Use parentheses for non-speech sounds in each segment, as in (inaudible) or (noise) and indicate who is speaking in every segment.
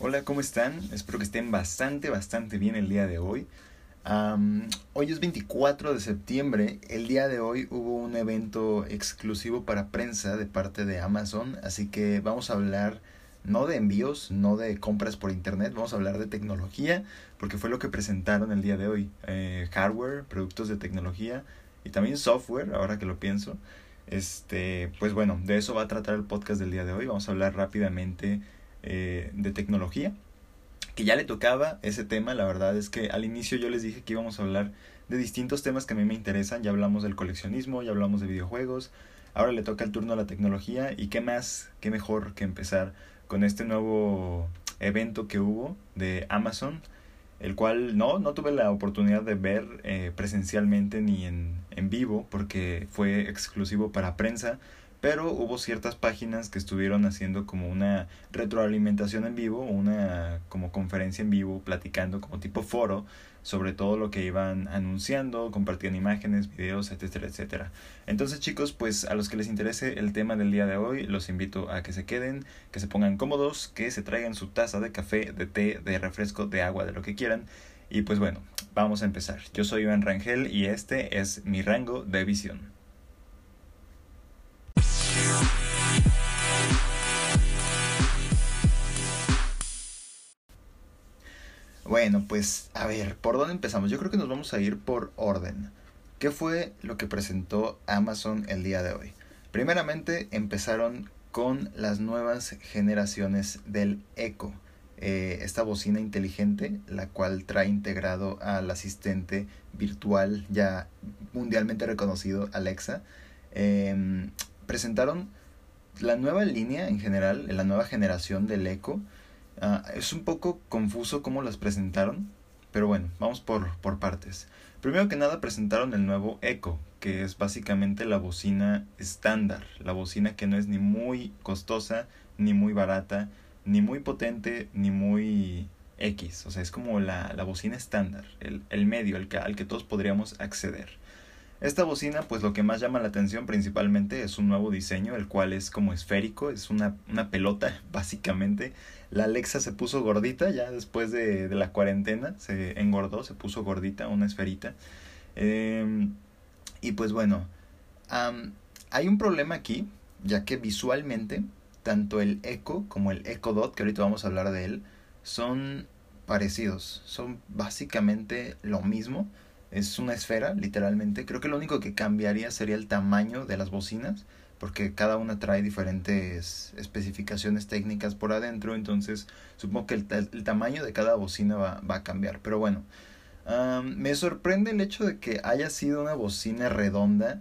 Speaker 1: Hola, ¿cómo están? Espero que estén bastante, bastante bien el día de hoy. hoy es 24 de septiembre. El día de hoy hubo un evento exclusivo para prensa de parte de Amazon. Así que vamos a hablar no de envíos, no de compras por internet. Vamos a hablar de tecnología porque fue lo que presentaron el día de hoy. Eh, hardware, productos de tecnología y también software, ahora que lo pienso. Este, pues bueno, de eso va a tratar el podcast del día de hoy. Vamos a hablar rápidamente eh, de tecnología, que ya le tocaba ese tema. La verdad es que al inicio yo les dije que íbamos a hablar de distintos temas que a mí me interesan. Ya hablamos del coleccionismo, ya hablamos de videojuegos. Ahora le toca el turno a la tecnología. ¿Y qué más, qué mejor que empezar con este nuevo evento que hubo de Amazon? el cual no, no tuve la oportunidad de ver eh, presencialmente ni en, en vivo porque fue exclusivo para prensa, pero hubo ciertas páginas que estuvieron haciendo como una retroalimentación en vivo, una como conferencia en vivo, platicando como tipo foro sobre todo lo que iban anunciando, compartían imágenes, videos, etcétera, etcétera. Entonces chicos, pues a los que les interese el tema del día de hoy, los invito a que se queden, que se pongan cómodos, que se traigan su taza de café, de té, de refresco, de agua, de lo que quieran. Y pues bueno, vamos a empezar. Yo soy Iván Rangel y este es mi rango de visión. Bueno, pues a ver, ¿por dónde empezamos? Yo creo que nos vamos a ir por orden. ¿Qué fue lo que presentó Amazon el día de hoy? Primeramente empezaron con las nuevas generaciones del Echo, eh, esta bocina inteligente, la cual trae integrado al asistente virtual ya mundialmente reconocido Alexa. Em, presentaron la nueva línea en general, la nueva generación del Echo Ah, es un poco confuso cómo las presentaron, pero bueno, vamos por, por partes. Primero que nada presentaron el nuevo Echo, que es básicamente la bocina estándar, la bocina que no es ni muy costosa, ni muy barata, ni muy potente, ni muy X, o sea, es como la, la bocina estándar, el, el medio que, al que todos podríamos acceder. Esta bocina, pues lo que más llama la atención principalmente es un nuevo diseño, el cual es como esférico, es una, una pelota (laughs) básicamente. La Alexa se puso gordita ya después de, de la cuarentena, se engordó, se puso gordita, una esferita. Em, y pues bueno, hay un problema aquí, ya que visualmente, tanto el Echo como el Echo Dot, que ahorita vamos a hablar de él, son parecidos, son básicamente lo mismo es una esfera, literalmente. Creo que lo único que cambiaría sería el tamaño de las bocinas, porque cada una trae diferentes especificaciones técnicas por adentro, entonces supongo que el, tamaño de cada bocina va, va a cambiar. Pero bueno, me sorprende el hecho de que haya sido una bocina redonda,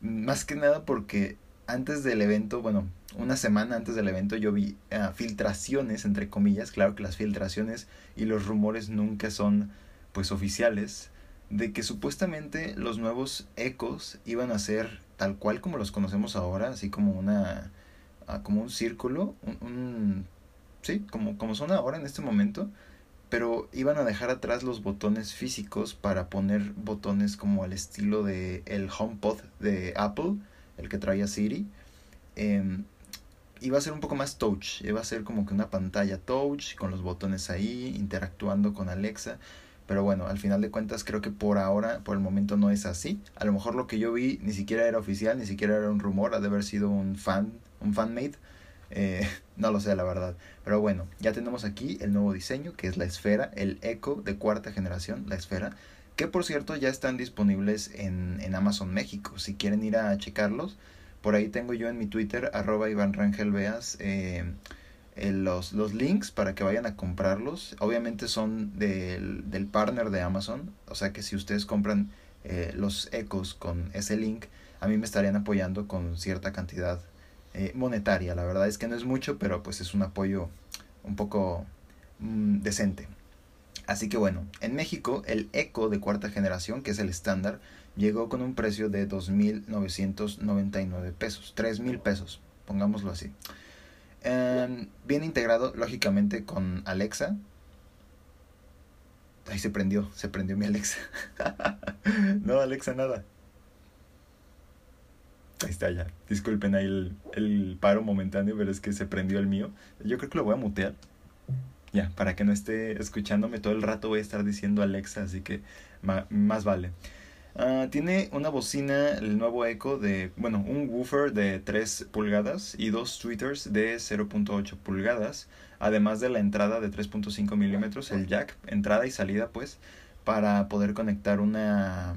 Speaker 1: más que nada porque antes del evento, bueno, una semana antes del evento yo vi ah, filtraciones, entre comillas, claro que las filtraciones y los rumores nunca son pues oficiales, de que supuestamente los nuevos ecos iban a ser tal cual como los conocemos ahora, así como una ah, como un círculo, un, sí, como, como son ahora en este momento, pero iban a dejar atrás los botones físicos para poner botones como al estilo de el HomePod de Apple, el que traía Siri. Eh, iba a ser un poco más touch, iba a ser como que una pantalla touch con los botones ahí, interactuando con Alexa. Pero bueno, al final de cuentas creo que por ahora, por el momento no es así. A lo mejor lo que yo vi ni siquiera era oficial, ni siquiera era un rumor, ha de haber sido un fan, un fanmade. Eh, (laughs) no lo sé, la verdad. Pero bueno, ya tenemos aquí el nuevo diseño, que es la esfera, el Echo de cuarta generación, la esfera. Que por cierto ya están disponibles en, en Amazon México. Si quieren ir a checarlos, por ahí tengo yo en mi Twitter, arroba Iván Rangel Veas, eh, los, los links para que vayan a comprarlos. Obviamente son del, del partner de Amazon. O sea que si ustedes compran eh, los ecos con ese link, a mí me estarían apoyando con cierta cantidad eh, monetaria. La verdad es que no es mucho, pero pues es un apoyo un poco mm, decente. Así que bueno, en México el Eco de cuarta generación, que es el estándar, llegó con un precio de 2.999 pesos, 3.000 pesos, pongámoslo así. Em, bien integrado, lógicamente, con Alexa. Ahí se prendió, se prendió mi Alexa. (laughs) no, Alexa, nada. Ahí está ya. Disculpen ahí el, el, paro momentáneo, pero es que se prendió el mío. Yo creo que lo voy a mutear. Ya, para que no esté escuchándome todo el rato voy a estar diciendo Alexa, así que más vale. Uh, tiene una bocina, el nuevo Echo de, bueno, un woofer de 3 pulgadas y dos tweeters de 0.8 pulgadas, además de la entrada de 3.5 milímetros, el jack, entrada y salida pues, para poder conectar una,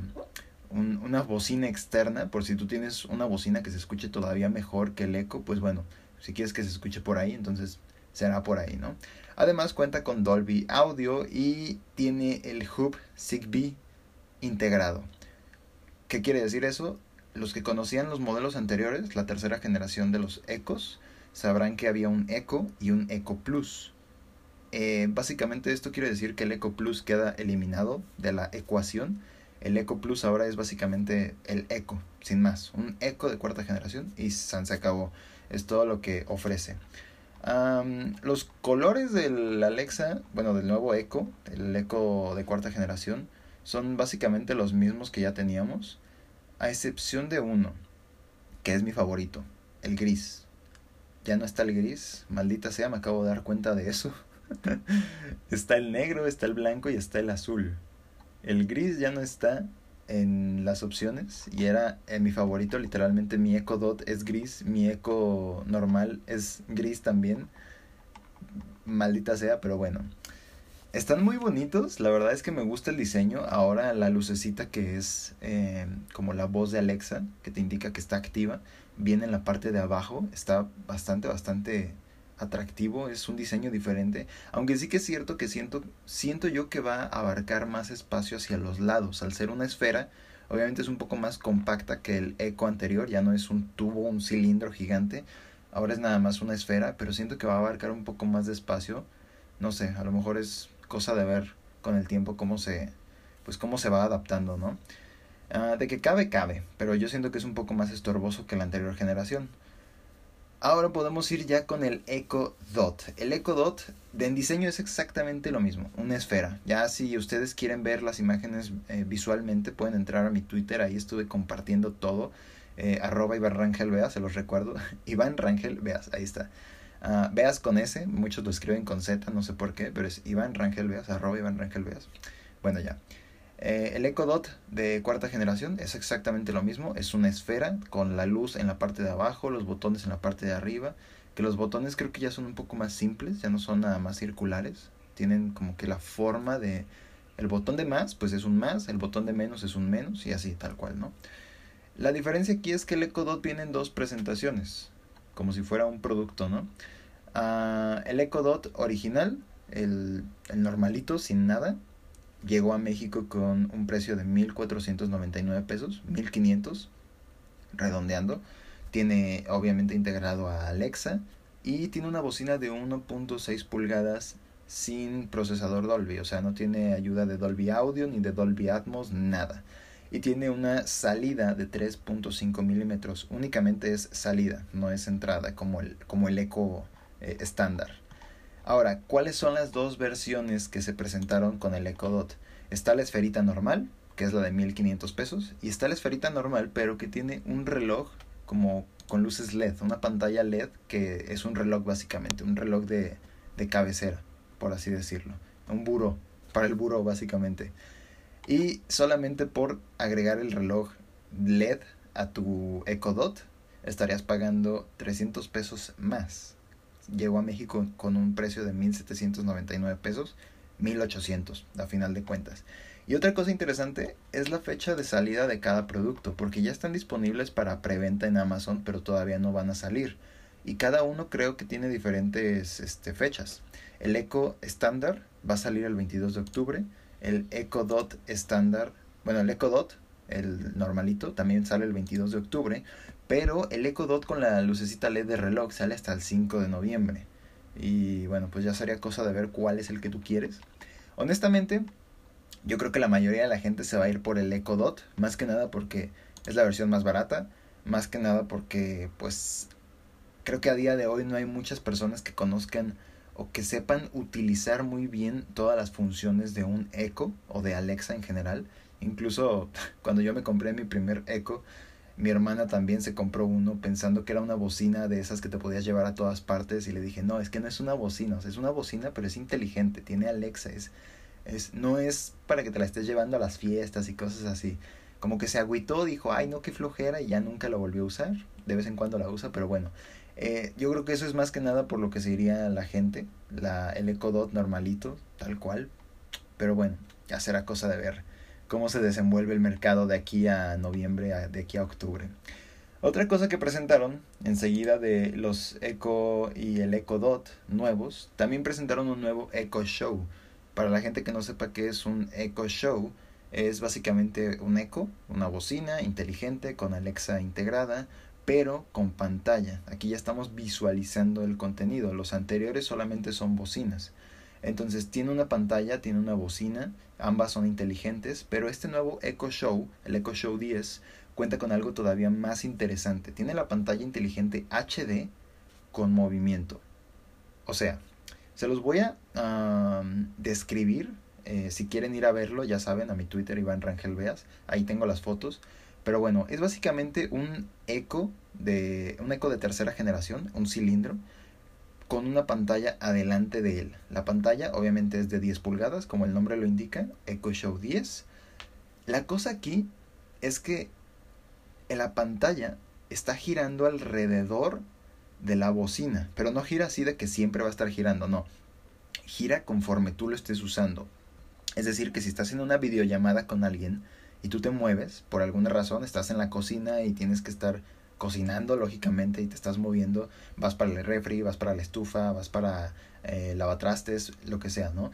Speaker 1: una bocina externa, por si tú tienes una bocina que se escuche todavía mejor que el Echo, pues bueno, si quieres que se escuche por ahí, entonces será por ahí, ¿no? Además cuenta con Dolby Audio y tiene el hub Zigbee integrado. ¿Qué quiere decir eso? Los que conocían los modelos anteriores, la tercera generación de los Ecos, sabrán que había un Eco y un Eco Plus. Eh, básicamente esto quiere decir que el Eco Plus queda eliminado de la ecuación. El Eco Plus ahora es básicamente el Eco, sin más. Un Eco de cuarta generación y se acabó. Es todo lo que ofrece. los colores del Alexa, bueno, del nuevo Echo, el Echo de cuarta generación, son básicamente los mismos que ya teníamos, a excepción de uno, que es mi favorito, el gris. Ya no está el gris, maldita sea, me acabo de dar cuenta de eso. (laughs) está el negro, está el blanco y está el azul. El gris ya no está en las opciones y era en mi favorito, literalmente mi Echo Dot es gris, mi Echo normal es gris también. Maldita sea, pero bueno. Están muy bonitos, la verdad es que me gusta el diseño. Ahora la lucecita que es eh, como la voz de Alexa, que te indica que está activa, viene en la parte de abajo. Está bastante, bastante atractivo, es un diseño diferente. Aunque sí que es cierto que siento, siento yo que va a abarcar más espacio hacia los lados. Al ser una esfera, obviamente es un poco más compacta que el Eco anterior, ya no es un tubo, un cilindro gigante. Ahora es nada más una esfera, pero siento que va a abarcar un poco más de espacio. No sé, a lo mejor es cosa de ver con el tiempo cómo se, pues cómo se va adaptando, ¿no? Ah, de que cabe, cabe, pero yo siento que es un poco más estorboso que la anterior generación. Ahora podemos ir ya con el Echo Dot. El Echo Dot de en diseño es exactamente lo mismo, una esfera. Ya si ustedes quieren ver las imágenes eh, visualmente pueden entrar a mi Twitter, ahí estuve compartiendo todo. Eh, arroba Iván Rangel, veas, se los recuerdo. (laughs) Iván Rangel, veas, ahí está. Veas con S, muchos lo escriben con Z, no sé por qué, pero es Iván Rangel Veas, arroba Iván Rangel Veas. Bueno, ya. Eh, el Echo Dot de cuarta generación es exactamente lo mismo, es una esfera con la luz en la parte de abajo, los botones en la parte de arriba, que los botones creo que ya son un poco más simples, ya no son nada más circulares, tienen como que la forma de... El botón de más, pues es un más, el botón de menos es un menos y así tal cual, ¿no? La diferencia aquí es que el Echo Dot viene en dos presentaciones, como si fuera un producto, ¿no? Ah, el Echo Dot original, el, el, normalito, sin nada, llegó a México con un precio de 1.499 pesos, 1.500, redondeando. Tiene obviamente integrado a Alexa y tiene una bocina de 1.6 pulgadas sin procesador Dolby, o sea, no tiene ayuda de Dolby Audio ni de Dolby Atmos, nada y tiene una salida de 3.5 milímetros. Únicamente es salida, no es entrada como el, como el eco eh, estándar. Ahora, ¿cuáles son las dos versiones que se presentaron con el Echo Dot? Está la esferita normal, que es la de 1500 pesos, y está la esferita normal, pero que tiene un reloj como con luces LED, una pantalla LED que es un reloj básicamente, un reloj de, de cabecera, por así decirlo, un buró, para el buró básicamente. Y solamente por agregar el reloj LED a tu Echo Dot estarías pagando 300 pesos más. Llegó a México con un precio de 1.799 pesos, 1.800 a final de cuentas. Y otra cosa interesante es la fecha de salida de cada producto, porque ya están disponibles para preventa en Amazon, pero todavía no van a salir. Y cada uno creo que tiene diferentes este, fechas. El Echo estándar va a salir el 22 de octubre, el Echo Dot estándar, bueno, el Echo Dot, el normalito, también sale el 22 de octubre, pero el Echo Dot con la lucecita LED de reloj sale hasta el 5 de noviembre. Y bueno, pues ya sería cosa de ver cuál es el que tú quieres. Honestamente, yo creo que la mayoría de la gente se va a ir por el Echo Dot, más que nada porque es la versión más barata, más que nada porque pues creo que a día de hoy no hay muchas personas que conozcan o que sepan utilizar muy bien todas las funciones de un Echo o de Alexa en general. Incluso (laughs) cuando yo me compré mi primer Echo, Mi hermana también se compró uno pensando que era una bocina de esas que te podías llevar a todas partes y le dije, no, es que no es una bocina, es una bocina pero es inteligente, tiene Alexa, es, es, no es para que te la estés llevando a las fiestas y cosas así. Como que se agüitó, dijo, ay no, qué flojera y ya nunca lo volvió a usar. De vez en cuando la usa, pero bueno. Eh, yo creo que eso es más que nada por lo que se diría la gente, la, el Echo Dot normalito, tal cual. Pero bueno, ya será cosa de ver cómo se desenvuelve el mercado de aquí a noviembre, de aquí a octubre. Otra cosa que presentaron enseguida de los Echo y el Echo Dot nuevos, también presentaron un nuevo Echo Show. Para la gente que no sepa qué es un Echo Show, es básicamente un Echo, una bocina inteligente con Alexa integrada, pero con pantalla. Aquí ya estamos visualizando el contenido. Los anteriores solamente son bocinas. Entonces tiene una pantalla, tiene una bocina, ambas son inteligentes, pero este nuevo Echo Show, el Echo Show 10, cuenta con algo todavía más interesante. Tiene la pantalla inteligente HD con movimiento. O sea, se los voy a describir. Eh, si quieren ir a verlo, ya saben, a mi Twitter, Iván Rangel Veas. Ahí tengo las fotos. Pero bueno, es básicamente un eco de. un eco de tercera generación, un cilindro con una pantalla adelante de él. La pantalla obviamente es de 10 pulgadas, como el nombre lo indica, Echo Show 10. La cosa aquí es que en la pantalla está girando alrededor de la bocina, pero no gira así de que siempre va a estar girando, no. Gira conforme tú lo estés usando. Es decir, que si estás en una videollamada con alguien y tú te mueves, por alguna razón, estás en la cocina y tienes que estar cocinando, lógicamente, y te estás moviendo, vas para el refri, vas para la estufa, vas para eh, lavatrastes, lo que sea, ¿no?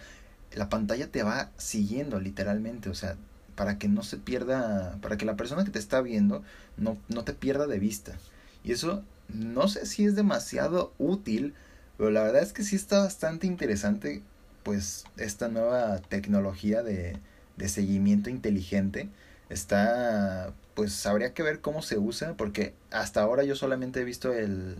Speaker 1: La pantalla te va siguiendo literalmente, o sea, para que no se pierda, para que la persona que te está viendo no, no te pierda de vista. Y eso no sé si es demasiado útil, pero la verdad es que sí está bastante interesante, pues, esta nueva tecnología de, de seguimiento inteligente. Está pues habría que ver cómo se usa, porque hasta ahora yo solamente he visto el,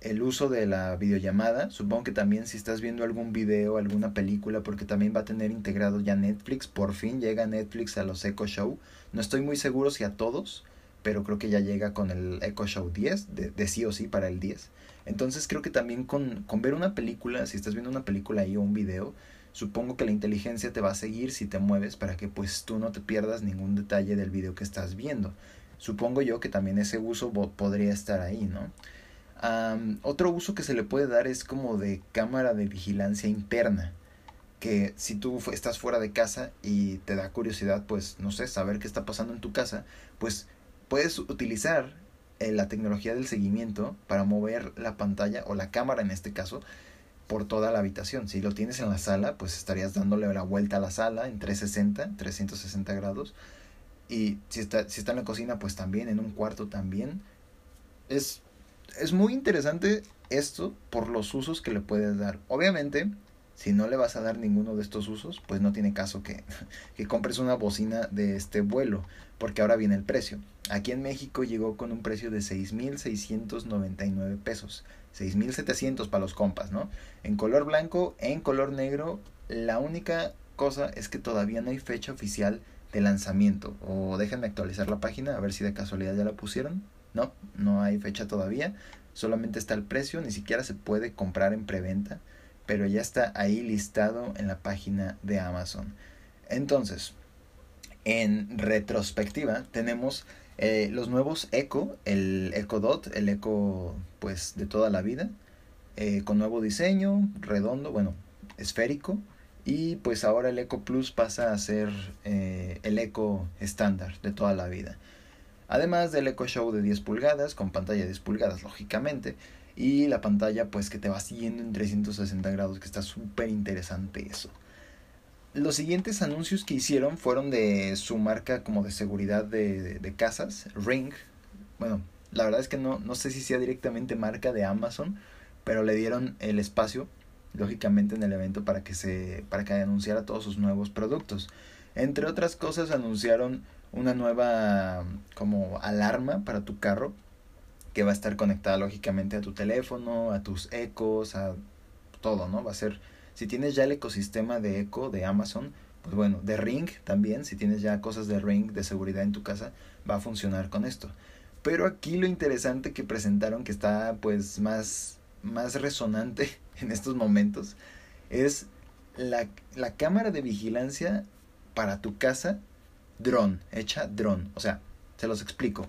Speaker 1: el uso de la videollamada. Supongo que también si estás viendo algún video, alguna película, porque también va a tener integrado ya Netflix. Por fin llega Netflix a los Echo Show. No estoy muy seguro si a todos, pero creo que ya llega con el Echo Show 10, de, de sí o sí para el 10. Entonces creo que también con, con ver una película, si estás viendo una película ahí o un video, supongo que la inteligencia te va a seguir si te mueves para que pues tú no te pierdas ningún detalle del video que estás viendo. Supongo yo que también ese uso podría estar ahí, ¿no? otro uso que se le puede dar es como de cámara de vigilancia interna. Que si tú estás fuera de casa y te da curiosidad, pues no sé, saber qué está pasando en tu casa, pues puedes utilizar eh, la tecnología del seguimiento para mover la pantalla o la cámara en este caso por toda la habitación. Si lo tienes en la sala, pues estarías dándole la vuelta a la sala en 360, 360 grados. Y si está, si está en la cocina, pues también, en un cuarto también. Es, es muy interesante esto por los usos que le puedes dar. Obviamente, si no le vas a dar ninguno de estos usos, pues no tiene caso que, (laughs) que compres una bocina de este vuelo, porque ahora viene el precio. Aquí en México llegó con un precio de 6.699 pesos. 6700 para los compas, ¿no? En color blanco, en color negro, la única cosa es que todavía no hay fecha oficial de lanzamiento. O déjenme actualizar la página a ver si de casualidad ya la pusieron. No, no hay fecha todavía. Solamente está el precio, ni siquiera se puede comprar en preventa, pero ya está ahí listado en la página de Amazon. Entonces, en retrospectiva, tenemos eh, los nuevos Echo, el Echo Dot, el Echo pues de toda la vida, eh, con nuevo diseño, redondo, bueno, esférico, y pues ahora el Echo Plus pasa a ser eh, el Echo estándar de toda la vida. Además del Echo Show de 10 pulgadas, con pantalla de 10 pulgadas lógicamente, y la pantalla pues que te va siguiendo en 360 grados, que está súper interesante eso los siguientes anuncios que hicieron fueron de su marca como de seguridad de, de, casas, Ring. Bueno, la verdad es que no, no sé si sea directamente marca de Amazon, pero le dieron el espacio, lógicamente, en el evento para que se. para que anunciara todos sus nuevos productos. Entre otras cosas, anunciaron una nueva como alarma para tu carro que va a estar conectada lógicamente a tu teléfono, a tus ecos, a todo, ¿no? Va a ser si tienes ya el ecosistema de Echo de Amazon, pues bueno, de Ring también, si tienes ya cosas de Ring de seguridad en tu casa, va a funcionar con esto. Pero aquí lo interesante que presentaron, que está pues más, más resonante (laughs) en estos momentos, es la, la cámara de vigilancia para tu casa dron, hecha dron. O sea, se los explico.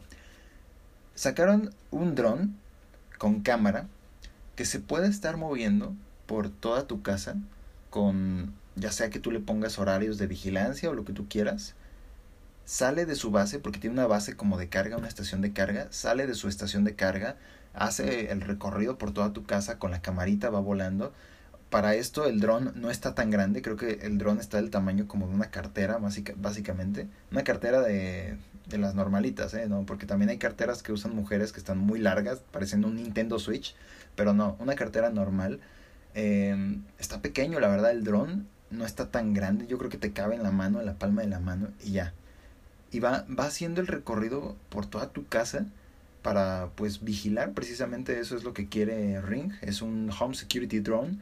Speaker 1: Sacaron un dron con cámara que se puede estar moviendo por toda tu casa con ya sea que tú le pongas horarios de vigilancia o lo que tú quieras. Sale de su base porque tiene una base como de carga, una estación de carga, sale de su estación de carga, hace el recorrido por toda tu casa con la camarita va volando para esto el dron no está tan grande, creo que el dron está del tamaño como de una cartera, básicamente. Una cartera de, de las normalitas, ¿eh? ¿no? Porque también hay carteras que usan mujeres que están muy largas, pareciendo un Nintendo Switch, pero no, una cartera normal. Em, está pequeño, la verdad, el dron no está tan grande, yo creo que te cabe en la mano, en la palma de la mano y ya. Y va, va haciendo el recorrido por toda tu casa para pues vigilar, precisamente eso es lo que quiere Ring, es un Home Security Drone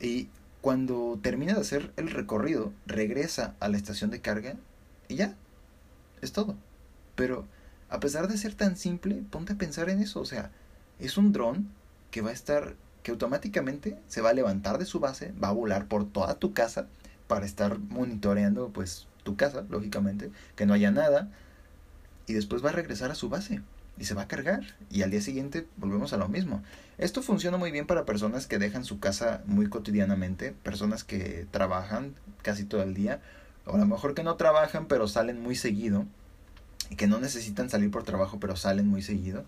Speaker 1: y cuando termina de hacer el recorrido, regresa a la estación de carga y ya. Es todo. Pero a pesar de ser tan simple, ponte a pensar en eso. O sea, es un dron que va a estar, que automáticamente se va a levantar de su base, va a volar por toda tu casa para estar monitoreando pues tu casa, lógicamente, que no haya nada. Y después va a regresar a su base y se va a cargar y al día siguiente volvemos a lo mismo. Esto funciona muy bien para personas que dejan su casa muy cotidianamente, personas que trabajan casi todo el día, o a lo mejor que no trabajan pero salen muy seguido y que no necesitan salir por trabajo pero salen muy seguido.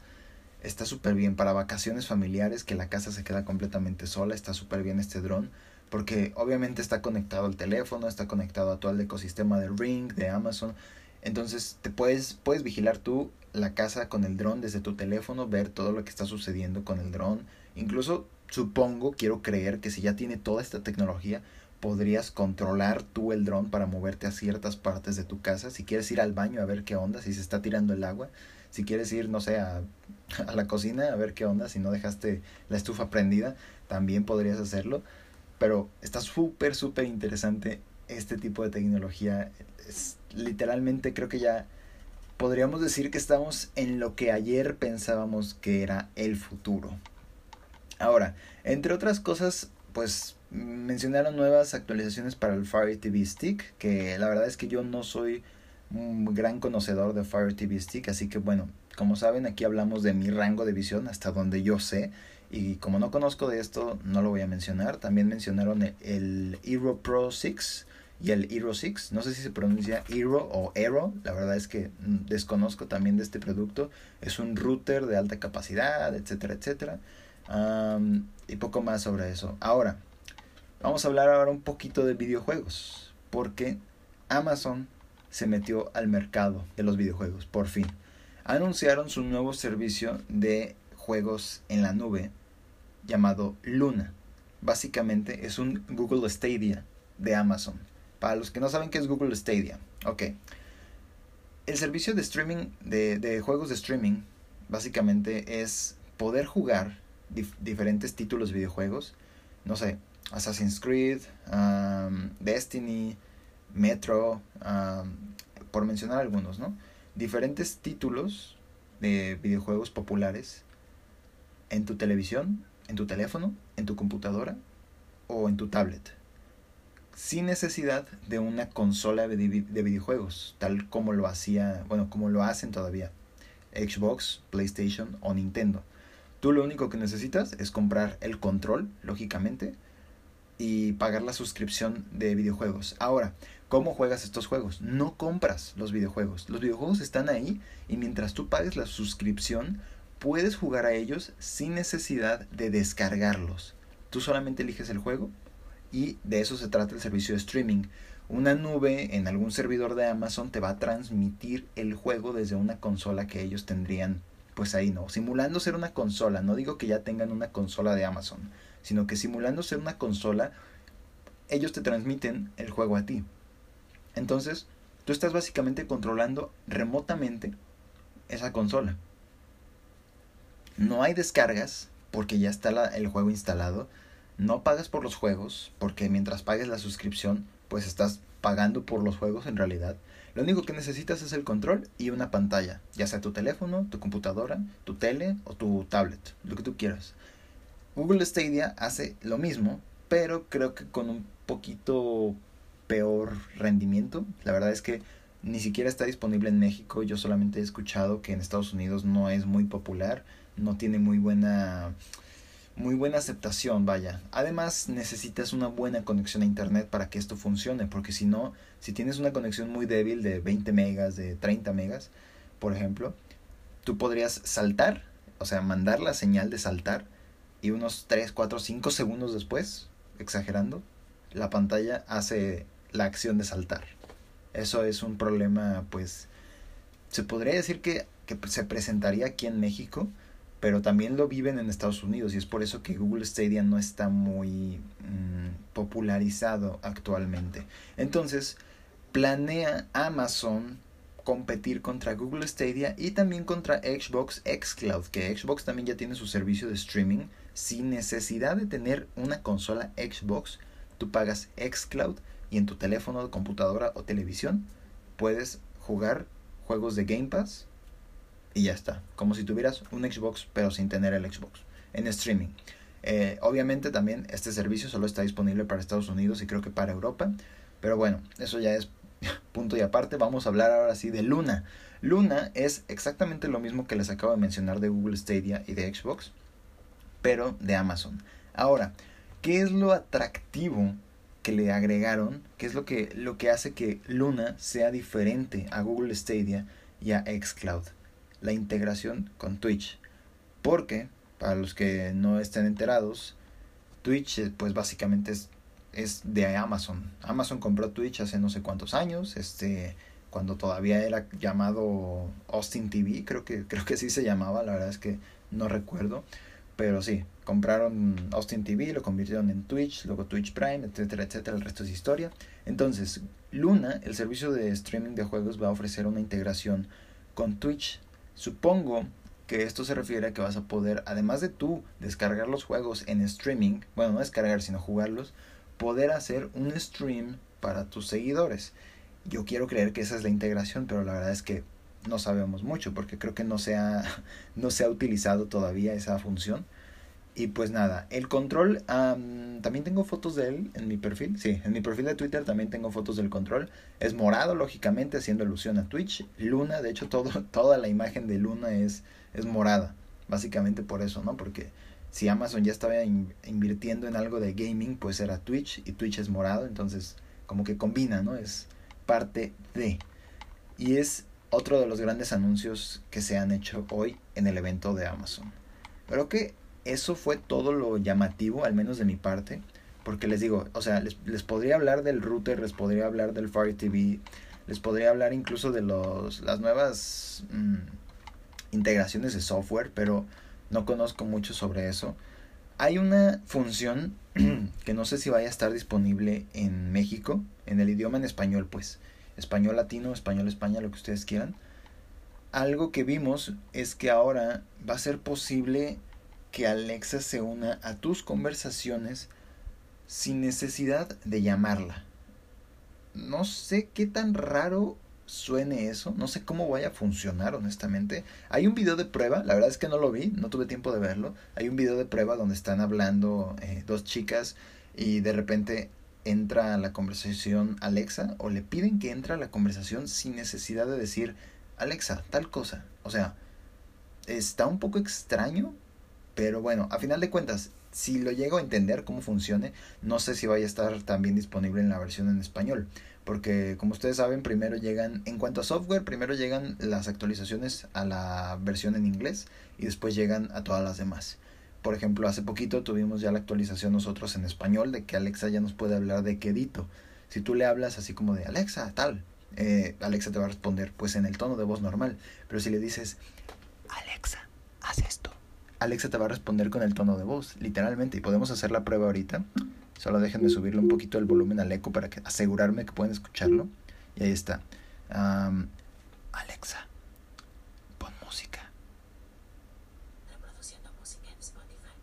Speaker 1: Está súper bien para vacaciones familiares que la casa se queda completamente sola, está súper bien este dron porque obviamente está conectado al teléfono, está conectado a todo el ecosistema de Ring, de Amazon. Entonces te puedes, puedes vigilar tú la casa con el dron desde tu teléfono, ver todo lo que está sucediendo con el dron. Incluso supongo, quiero creer que si ya tiene toda esta tecnología, podrías controlar tú el dron para moverte a ciertas partes de tu casa. Si quieres ir al baño a ver qué onda, si se está tirando el agua. Si quieres ir, no sé, a, (laughs) a la cocina a ver qué onda, si no dejaste la estufa prendida, también podrías hacerlo. Pero está súper, súper interesante este tipo de tecnología. Es, literalmente creo que ya podríamos decir que estamos en lo que ayer pensábamos que era el futuro. Ahora, entre otras cosas, pues mencionaron nuevas actualizaciones para el Fire TV Stick, que la verdad es que yo no soy un gran conocedor de Fire TV Stick, así que bueno, como saben, aquí hablamos de mi rango de visión hasta donde yo sé. Y como no conozco de esto, no lo voy a mencionar. También mencionaron el, el Hero Pro 6, y el Hero 6. No sé si se pronuncia Hero o Aero. La verdad es que mm, desconozco también de este producto. Es un router de alta capacidad, etcétera, etcétera. y poco más sobre eso. Ahora, vamos a hablar ahora un poquito de videojuegos. Porque Amazon se metió al mercado de los videojuegos, por fin. Anunciaron su nuevo servicio de juegos en la nube llamado Luna. Básicamente es un Google Stadia de Amazon. Para los que no saben qué es Google Stadia. Ok. El servicio de streaming, de, juegos de streaming, básicamente es poder jugar diferentes títulos de videojuegos. No sé, Assassin's Creed, Destiny, Metro, por mencionar algunos, ¿no? Diferentes títulos de videojuegos populares en tu televisión, en tu teléfono, en tu computadora o en tu tablet sin necesidad de una consola de, videojuegos, tal como lo hacía, bueno, como lo hacen todavía Xbox, PlayStation o Nintendo. Tú lo único que necesitas es comprar el control, lógicamente, y pagar la suscripción de videojuegos. Ahora, ¿cómo juegas estos juegos? No compras los videojuegos. Los videojuegos están ahí y mientras tú pagues la suscripción, puedes jugar a ellos sin necesidad de descargarlos. Tú solamente eliges el juego y de eso se trata el servicio de streaming. Una nube en algún servidor de Amazon te va a transmitir el juego desde una consola que ellos tendrían pues ahí, ¿no? Simulando ser una consola, no digo que ya tengan una consola de Amazon, sino que simulando ser una consola, ellos te transmiten el juego a ti. Entonces, tú estás básicamente controlando remotamente esa consola. No hay descargas porque ya está el juego instalado no pagas por los juegos, porque mientras pagues la suscripción, pues estás pagando por los juegos en realidad. Lo único que necesitas es el control y una pantalla, ya sea tu teléfono, tu computadora, tu tele o tu tablet, lo que tú quieras. Google Stadia hace lo mismo, pero creo que con un poquito peor rendimiento. La verdad es que ni siquiera está disponible en México. Yo solamente he escuchado que en Estados Unidos no es muy popular, no tiene muy buena muy buena aceptación, vaya. Además, necesitas una buena conexión a internet para que esto funcione, porque si no, si tienes una conexión muy débil de 20 megas, de 30 megas, por ejemplo, tú podrías saltar, o sea, mandar la señal de saltar y unos 3, 4, 5 segundos después, exagerando, la pantalla hace la acción de saltar. Eso es un problema, pues, se podría decir que, que se presentaría aquí en México, pero también lo viven en Estados Unidos y es por eso que Google Stadia no está muy mm, popularizado actualmente. Entonces, planea Amazon competir contra Google Stadia y también contra Xbox Xcloud, que Xbox también ya tiene su servicio de streaming sin necesidad de tener una consola Xbox. Tú pagas Xcloud y en tu teléfono, computadora o televisión puedes jugar juegos de Game Pass y ya está. Como si tuvieras un Xbox pero sin tener el Xbox en streaming. Eh, obviamente también este servicio solo está disponible para Estados Unidos y creo que para Europa. Pero bueno, eso ya es (laughs) punto y aparte. Vamos a hablar ahora sí de Luna. Luna es exactamente lo mismo que les acabo de mencionar de Google Stadia y de Xbox, pero de Amazon. Ahora, ¿qué es lo atractivo que le agregaron? ¿Qué es lo que, lo que hace que Luna sea diferente a Google Stadia y a Xcloud? la integración con Twitch. Porque, para los que no estén enterados, Twitch eh, pues básicamente es, es de Amazon. Amazon compró Twitch hace no sé cuántos años, este cuando todavía era llamado Austin TV, creo que creo que sí se llamaba, la verdad es que no recuerdo, pero sí, compraron Austin TV, lo convirtieron en Twitch, luego Twitch Prime, etcétera, etcétera, el resto es historia. Entonces, Luna, el servicio de streaming de juegos va a ofrecer una integración con Twitch Supongo que esto se refiere a que vas a poder, además de tú descargar los juegos en streaming, bueno, no descargar, sino jugarlos, poder hacer un stream para tus seguidores. Yo quiero creer que esa es la integración, pero la verdad es que no sabemos mucho porque creo que no se ha, (laughs) no se ha utilizado todavía esa función. Y pues nada, el control, también tengo fotos de él en mi perfil. Sí, en mi perfil de Twitter también tengo fotos del control. Es morado, lógicamente, haciendo alusión a Twitch. Luna, de hecho, (laughs) todo, toda la imagen de Luna es, es morada. Básicamente por eso, ¿no? Porque si Amazon ya estaba invirtiendo en algo de gaming, pues era Twitch y Twitch es morado. Entonces, como que combina, ¿no? Es parte de. Y es otro de los grandes anuncios que se han hecho hoy en el evento de Amazon. Pero que eso fue todo lo llamativo, al menos de mi parte. Porque les digo, o sea, les, podría hablar del router, les podría hablar del Fire TV, les podría hablar incluso de los, las nuevas mm, integraciones de software, pero no conozco mucho sobre eso. Hay una función (clears throat) que no sé si vaya a estar disponible en México, en el idioma en español, pues. Español latino, español España, lo que ustedes quieran. Algo que vimos es que ahora va a ser posible que Alexa se una a tus conversaciones sin necesidad de llamarla. No sé qué tan raro suene eso, no sé cómo vaya a funcionar honestamente. Hay un video de prueba, la verdad es que no lo vi, no tuve tiempo de verlo. Hay un video de prueba donde están hablando eh, dos chicas y de repente entra a la conversación Alexa o le piden que entre a la conversación sin necesidad de decir Alexa, tal cosa. O sea, está un poco extraño, pero bueno, a final de cuentas, si lo llego a entender cómo funcione, no sé si vaya a estar también disponible en la versión en español. Porque como ustedes saben, primero llegan, en cuanto a software, primero llegan las actualizaciones a la versión en inglés y después llegan a todas las demás. Por ejemplo, hace poquito tuvimos ya la actualización nosotros en español de que Alexa ya nos puede hablar de quedito. Si tú le hablas así como de Alexa, tal, eh, Alexa te va a responder pues en el tono de voz normal. Pero si le dices, Alexa, haz esto Alexa te va a responder con el tono de voz, literalmente. Y podemos hacer la prueba ahorita. Solo déjenme subirle un poquito el volumen al eco para que, asegurarme que pueden escucharlo. Y ahí está. Alexa, pon música. Reproduciendo música en Spotify.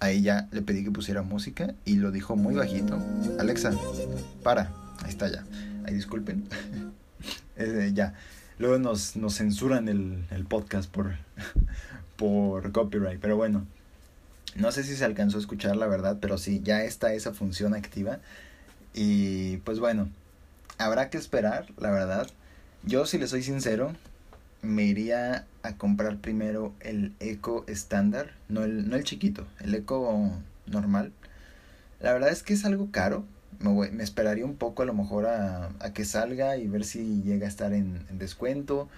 Speaker 1: Ahí ya le pedí que pusiera música y lo dijo muy bajito. Alexa, para. Ahí está ya. Ahí disculpen. (laughs) Ya. Luego nos, nos censuran el, el podcast por, (laughs) por copyright. Pero bueno. No sé si se alcanzó a escuchar la verdad, pero sí, ya está esa función activa. Y pues bueno, habrá que esperar, la verdad. Yo, si le soy sincero, me iría a comprar primero el Eco estándar, no el, no el chiquito, el Eco normal. La verdad es que es algo caro. Me, esperaría un poco a lo mejor a, a, que salga y ver si llega a estar en, en descuento.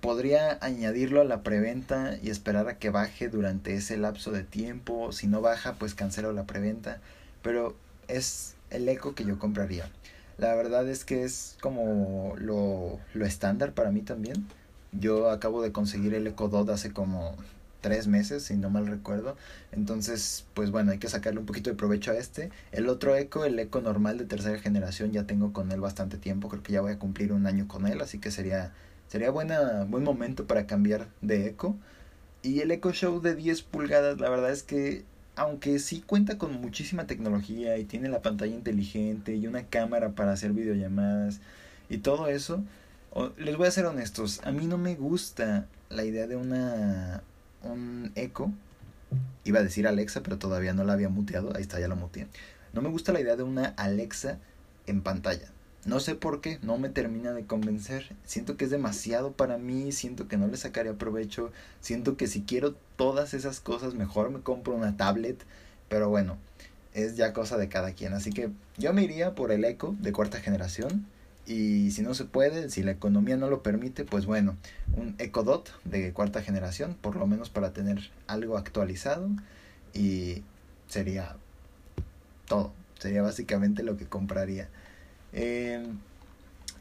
Speaker 1: Podría añadirlo a la preventa y esperar a que baje durante ese lapso de tiempo. Si no baja, pues cancelo la preventa. Pero es el eco que yo compraría. La verdad es que es como lo, lo estándar para mí también. Yo acabo de conseguir el Eco Dot hace como tres meses, si no mal recuerdo. Entonces, pues bueno, hay que sacarle un poquito de provecho a este. El otro Eco, el Eco normal de tercera generación, ya tengo con él bastante tiempo. Creo que ya voy a cumplir un año con él, así que sería, sería buena, buen momento para cambiar de Eco. Y el Echo Show de 10 pulgadas, la verdad es que aunque sí cuenta con muchísima tecnología y tiene la pantalla inteligente y una cámara para hacer videollamadas y todo eso, les voy a ser honestos, a mí no me gusta la idea de una un eco. Iba a decir Alexa, pero todavía no la había muteado, ahí está, ya la muteé. No me gusta la idea de una Alexa en pantalla. No sé por qué, no me termina de convencer. Siento que es demasiado para mí, siento que no le sacaría provecho, siento que si quiero todas esas cosas, mejor me compro una tablet. Pero bueno, es ya cosa de cada quien. Así que yo me iría por el Echo de cuarta generación. Y si no se puede, si la economía no lo permite, pues bueno, un Echo Dot de cuarta generación, por lo menos para tener algo actualizado. Y sería todo. Sería básicamente lo que compraría. Eh,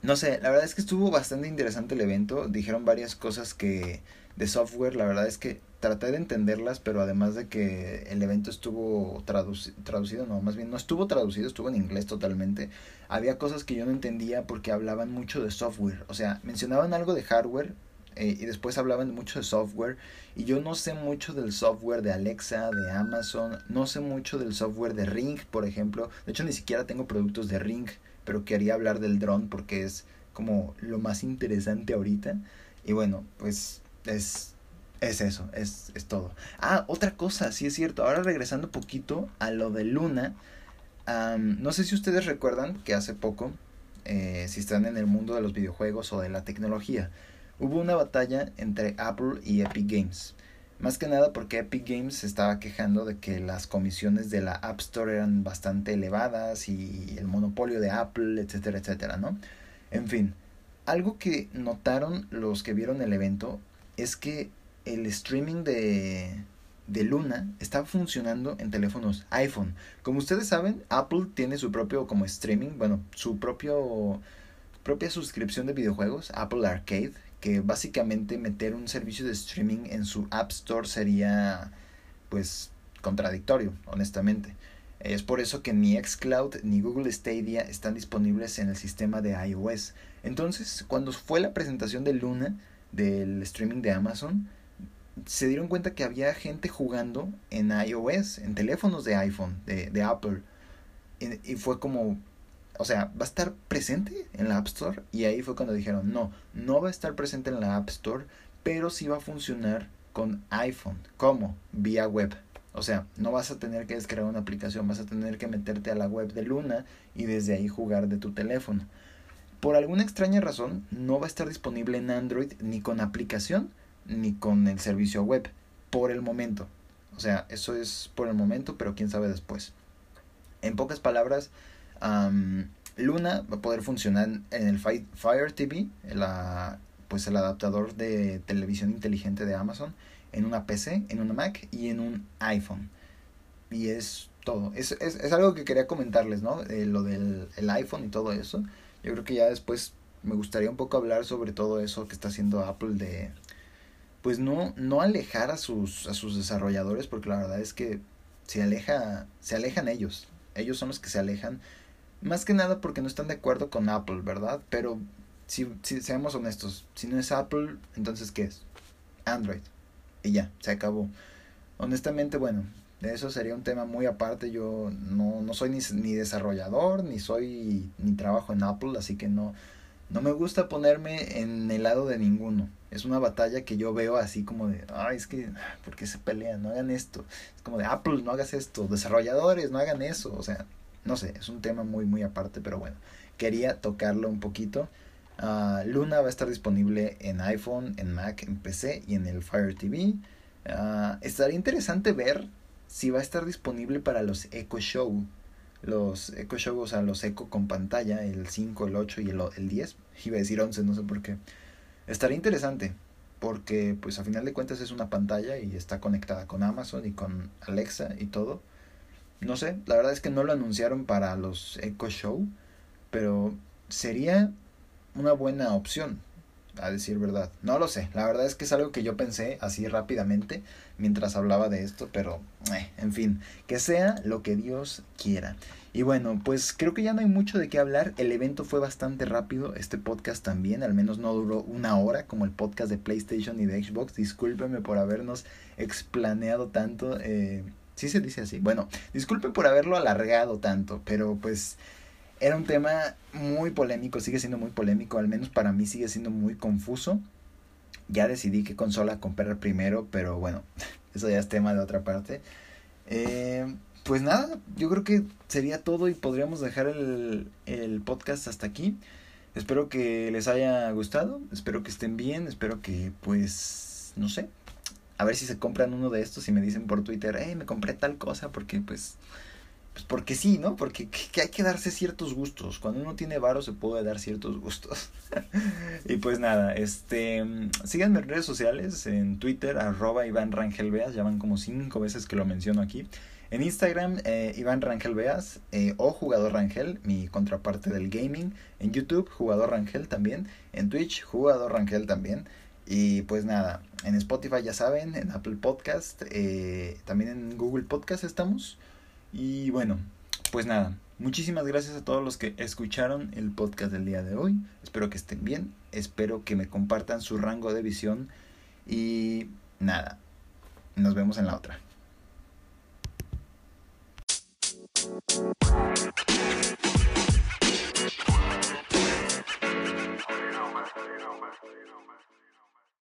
Speaker 1: no sé, la verdad es que estuvo bastante interesante el evento. Dijeron varias cosas que de software, la verdad es que traté de entenderlas, pero además de que el evento estuvo traducido, no, más bien no estuvo traducido, estuvo en inglés totalmente. Había cosas que yo no entendía porque hablaban mucho de software. O sea, mencionaban algo de hardware, eh, y después hablaban mucho de software y yo no sé mucho del software de Alexa, de Amazon, no sé mucho del software de Ring, por ejemplo. De hecho, ni siquiera tengo productos de Ring pero quería hablar del dron porque es como lo más interesante ahorita. Y bueno, pues es, es eso, es, es todo. Ah, otra cosa, sí es cierto. Ahora regresando un poquito a lo de Luna. no sé si ustedes recuerdan que hace poco, eh, si están en el mundo de los videojuegos o de la tecnología, hubo una batalla entre Apple y Epic Games. Más que nada porque Epic Games se estaba quejando de que las comisiones de la App Store eran bastante elevadas y el monopolio de Apple, etcétera, etcétera, ¿no? En fin, algo que notaron los que vieron el evento es que el streaming de, de Luna está funcionando en teléfonos iPhone. Como ustedes saben, Apple tiene su propio como streaming, bueno, su propio propia suscripción de videojuegos, Apple Arcade, que básicamente meter un servicio de streaming en su App Store sería pues contradictorio, honestamente. Es por eso que ni Xcloud ni Google Stadia están disponibles en el sistema de iOS. Entonces, cuando fue la presentación de Luna del streaming de Amazon, se dieron cuenta que había gente jugando en iOS, en teléfonos de iPhone, de, de Apple. Y, y fue como, o sea, va a estar presente en la App Store. Y ahí fue cuando dijeron, no, no va a estar presente en la App Store, pero sí va a funcionar con iPhone. ¿Cómo? Vía web. O sea, no vas a tener que descargar una aplicación, vas a tener que meterte a la web de Luna y desde ahí jugar de tu teléfono. Por alguna extraña razón, no va a estar disponible en Android ni con aplicación ni con el servicio web. Por el momento. O sea, eso es por el momento, pero quién sabe después. En pocas palabras, Luna va a poder funcionar en el Fire TV, la, pues el adaptador de televisión inteligente de Amazon, en una PC, en una Mac y en un iPhone. Y es todo. Es, es, es algo que quería comentarles, ¿no? Eh, lo del el iPhone y todo eso. Yo creo que ya después me gustaría un poco hablar sobre todo eso que está haciendo Apple de pues no no alejar a sus a sus desarrolladores porque la verdad es que se aleja se alejan ellos ellos son los que se alejan más que nada porque no están de acuerdo con Apple, ¿verdad? Pero si, si seamos honestos, si no es Apple, entonces ¿qué es? Android. Y ya, se acabó. Honestamente, bueno, eso sería un tema muy aparte. Yo no, no soy ni, ni desarrollador, ni soy, ni trabajo en Apple, así que no, no me gusta ponerme en el lado de ninguno. Es una batalla que yo veo así como de, ay, es que, ¿por qué se pelean? No hagan esto. Es como de, Apple, no hagas esto. Desarrolladores, no hagan eso. O sea, no sé, es un tema muy, muy aparte, pero bueno, quería tocarlo un poquito. Ah, Luna va a estar disponible en iPhone, en Mac, en PC y en el Fire TV. Uh, estaría interesante ver si va a estar disponible para los Echo Show. Los Echo Show, o sea, los Echo con pantalla, el 5, el 8 y el, el 10. Iba a decir 11, no sé por qué. Estaría interesante porque pues a final de cuentas es una pantalla y está conectada con Amazon y con Alexa y todo. No sé, la verdad es que no lo anunciaron para los Echo Show, pero sería una buena opción a decir verdad. No lo sé, la verdad es que es algo que yo pensé así rápidamente mientras hablaba de esto, pero eh, en fin, que sea lo que Dios quiera. Y bueno, pues creo que ya no hay mucho de qué hablar. El evento fue bastante rápido, este podcast también, al menos no duró una hora como el podcast de PlayStation y de Xbox. Discúlpenme por habernos explaneado tanto. Eh, sí se dice así. Bueno, disculpen por haberlo alargado tanto, pero pues era un tema muy polémico, sigue siendo muy polémico, al menos para mí sigue siendo muy confuso. Ya decidí qué consola comprar primero, pero bueno, (laughs) eso ya es tema de otra parte. Eh, pues nada, yo creo que sería todo y podríamos dejar el, el podcast hasta aquí. Espero que les haya gustado, espero que estén bien, espero que pues, no sé, a ver si se compran uno de estos y me dicen por Twitter, hey, me compré tal cosa porque pues pues porque sí, ¿no? Porque que hay que darse ciertos gustos. Cuando uno tiene varo se puede dar ciertos gustos. (laughs) y pues nada, este síganme en redes sociales, en Twitter, arroba Iván Rangel ya van como cinco veces que lo menciono aquí. En Instagram, eh, Iván Rangel eh, o Jugador Rangel, mi contraparte del gaming. En YouTube, Jugador Rangel también. En Twitch, Jugador Rangel también. Y pues nada, en Spotify ya saben, en Apple Podcast, eh, también en Google Podcast estamos. Y bueno, pues nada, muchísimas gracias a todos los que escucharon el podcast del día de hoy. Espero que estén bien, espero que me compartan su rango de visión y nada, nos vemos en la otra.